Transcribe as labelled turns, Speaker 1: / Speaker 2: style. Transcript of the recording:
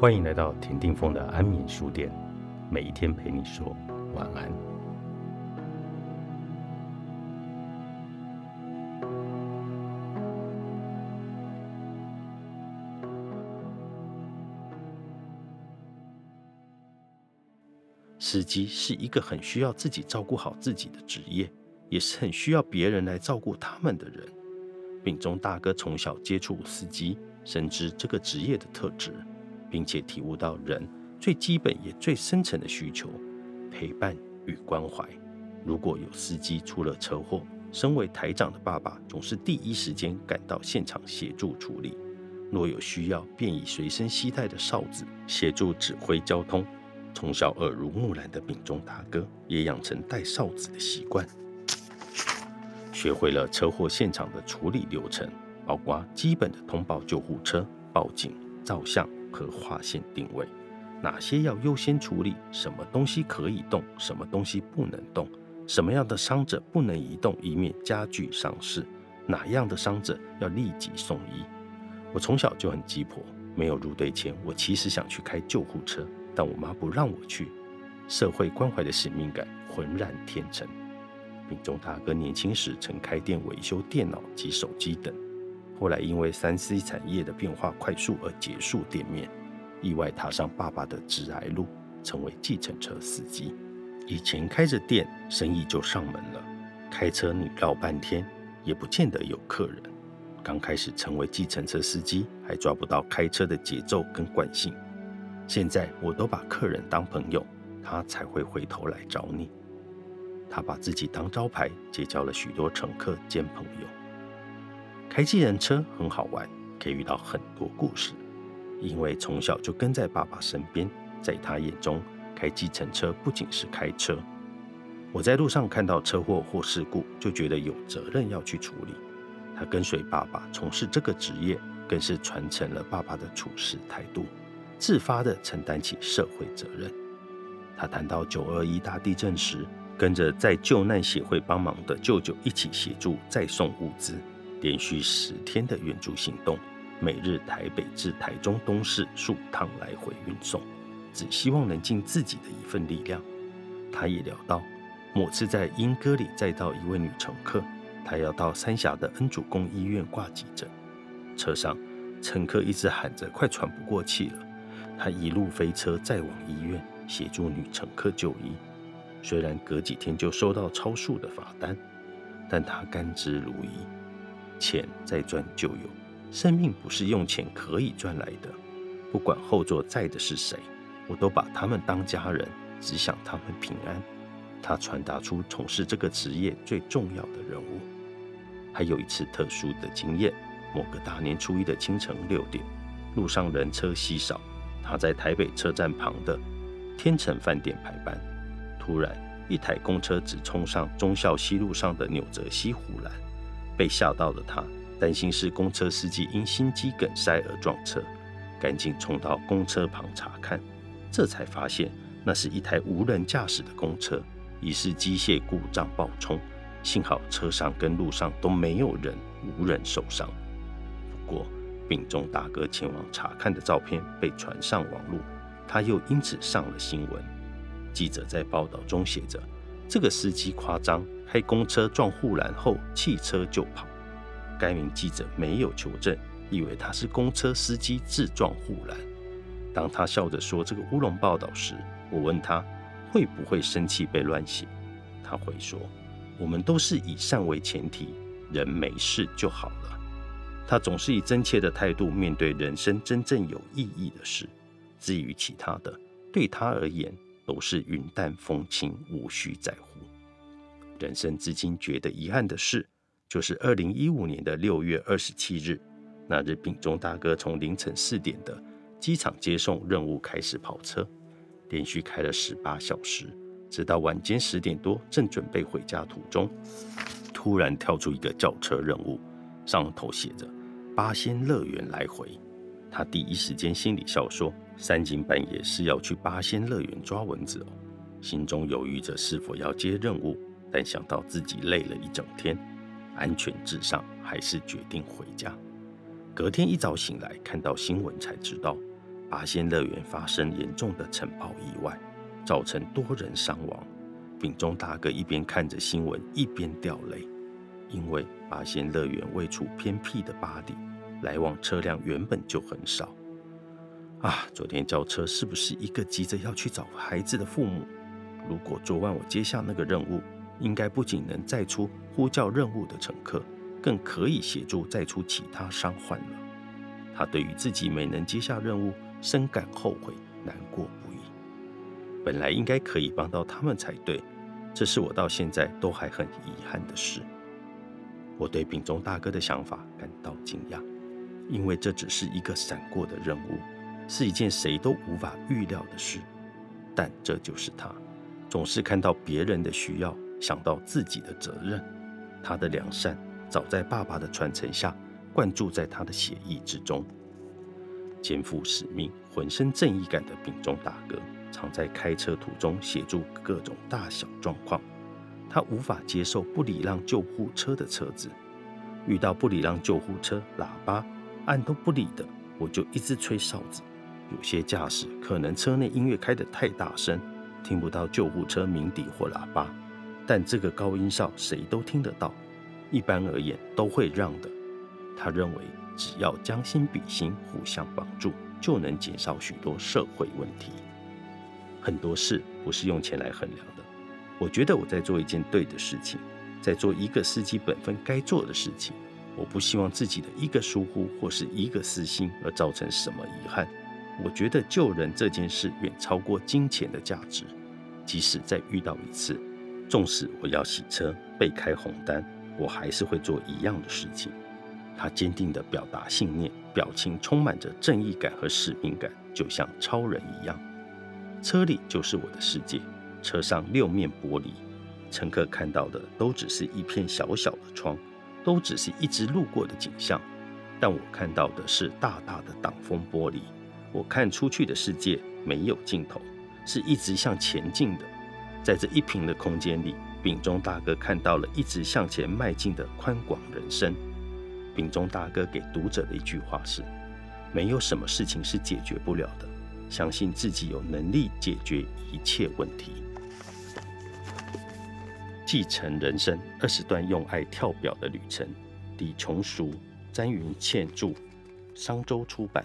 Speaker 1: 欢迎来到田定峰的安眠书店，每一天陪你说晚安。司机是一个很需要自己照顾好自己的职业，也是很需要别人来照顾他们的人。秉忠大哥从小接触司机，深知这个职业的特质，并且体悟到人最基本也最深层的需求——陪伴与关怀。如果有司机出了车祸，身为台长的爸爸总是第一时间赶到现场协助处理。若有需要，便以随身携带的哨子协助指挥交通。从小耳濡目染的秉忠大哥，也养成带哨子的习惯，学会了车祸现场的处理流程，包括基本的通报救护车、报警、照相和划线定位，哪些要优先处理，什么东西可以动，什么东西不能动，什么样的伤者不能移动，以免加剧伤势，哪样的伤者要立即送医。我从小就很急迫，没有入队前，我其实想去开救护车。但我妈不让我去，社会关怀的使命感浑然天成。秉忠大哥年轻时曾开店维修电脑及手机等，后来因为三 C 产业的变化快速而结束店面，意外踏上爸爸的直癌路，成为计程车司机。以前开着店，生意就上门了，开车你绕半天也不见得有客人。刚开始成为计程车司机，还抓不到开车的节奏跟惯性。现在我都把客人当朋友，他才会回头来找你。他把自己当招牌，结交了许多乘客兼朋友。开计程车很好玩，可以遇到很多故事。因为从小就跟在爸爸身边，在他眼中，开计程车不仅是开车。我在路上看到车祸或事故，就觉得有责任要去处理。他跟随爸爸从事这个职业，更是传承了爸爸的处事态度。自发地承担起社会责任。他谈到九二一大地震时，跟着在救难协会帮忙的舅舅一起协助再送物资，连续十天的援助行动，每日台北至台中东市数趟来回运送，只希望能尽自己的一份力量。他也聊到，某次在莺歌里载到一位女乘客，她要到三峡的恩主公医院挂急诊，车上乘客一直喊着快喘不过气了。他一路飞车再往医院协助女乘客就医，虽然隔几天就收到超速的罚单，但他甘之如饴。钱再赚就有，生命不是用钱可以赚来的。不管后座载的是谁，我都把他们当家人，只想他们平安。他传达出从事这个职业最重要的任务。还有一次特殊的经验，某个大年初一的清晨六点，路上人车稀少。他在台北车站旁的天成饭店排班，突然一台公车直冲上忠孝西路上的纽泽西湖栏，被吓到的他担心是公车司机因心肌梗塞而撞车，赶紧冲到公车旁查看，这才发现那是一台无人驾驶的公车，疑似机械故障爆冲，幸好车上跟路上都没有人，无人受伤。不过。病重大哥前往查看的照片被传上网络，他又因此上了新闻。记者在报道中写着：“这个司机夸张，开公车撞护栏后弃车就跑。”该名记者没有求证，以为他是公车司机自撞护栏。当他笑着说这个乌龙报道时，我问他会不会生气被乱写。他回说：“我们都是以善为前提，人没事就好了。”他总是以真切的态度面对人生真正有意义的事，至于其他的，对他而言都是云淡风轻，无需在乎。人生至今觉得遗憾的事，就是二零一五年的六月二十七日，那日秉忠大哥从凌晨四点的机场接送任务开始跑车，连续开了十八小时，直到晚间十点多，正准备回家途中，突然跳出一个轿车任务，上头写着。八仙乐园来回，他第一时间心里笑说：“三更半夜是要去八仙乐园抓蚊子哦。”心中犹豫着是否要接任务，但想到自己累了一整天，安全至上，还是决定回家。隔天一早醒来，看到新闻才知道，八仙乐园发生严重的尘爆意外，造成多人伤亡。丙中大哥一边看着新闻，一边掉泪，因为八仙乐园位处偏僻的巴黎，来往车辆原本就很少。啊，昨天叫车是不是一个急着要去找孩子的父母？如果昨晚我接下那个任务，应该不仅能载出呼叫任务的乘客，更可以协助载出其他伤患了。他对于自己没能接下任务，深感后悔，难过不已。本来应该可以帮到他们才对，这是我到现在都还很遗憾的事。我对丙中大哥的想法感到惊讶，因为这只是一个闪过的任务，是一件谁都无法预料的事。但这就是他，总是看到别人的需要，想到自己的责任。他的良善，早在爸爸的传承下，灌注在他的血液之中。肩负使命、浑身正义感的丙中大哥，常在开车途中协助各种大小状况。他无法接受不礼让救护车的车子，遇到不礼让救护车喇叭按都不理的，我就一直吹哨子。有些驾驶可能车内音乐开得太大声，听不到救护车鸣笛或喇叭，但这个高音哨谁都听得到。一般而言都会让的。他认为。只要将心比心，互相帮助，就能减少许多社会问题。很多事不是用钱来衡量的。我觉得我在做一件对的事情，在做一个司机本分该做的事情。我不希望自己的一个疏忽或是一个私心而造成什么遗憾。我觉得救人这件事远超过金钱的价值。即使再遇到一次，纵使我要洗车被开红单，我还是会做一样的事情。他坚定地表达信念，表情充满着正义感和使命感，就像超人一样。车里就是我的世界，车上六面玻璃，乘客看到的都只是一片小小的窗，都只是一直路过的景象。但我看到的是大大的挡风玻璃，我看出去的世界没有尽头，是一直向前进的。在这一平的空间里，丙中大哥看到了一直向前迈进的宽广人生。丙中大哥给读者的一句话是：“没有什么事情是解决不了的，相信自己有能力解决一切问题。”继承人生二十段用爱跳表的旅程，李琼淑、詹云倩著，商周出版。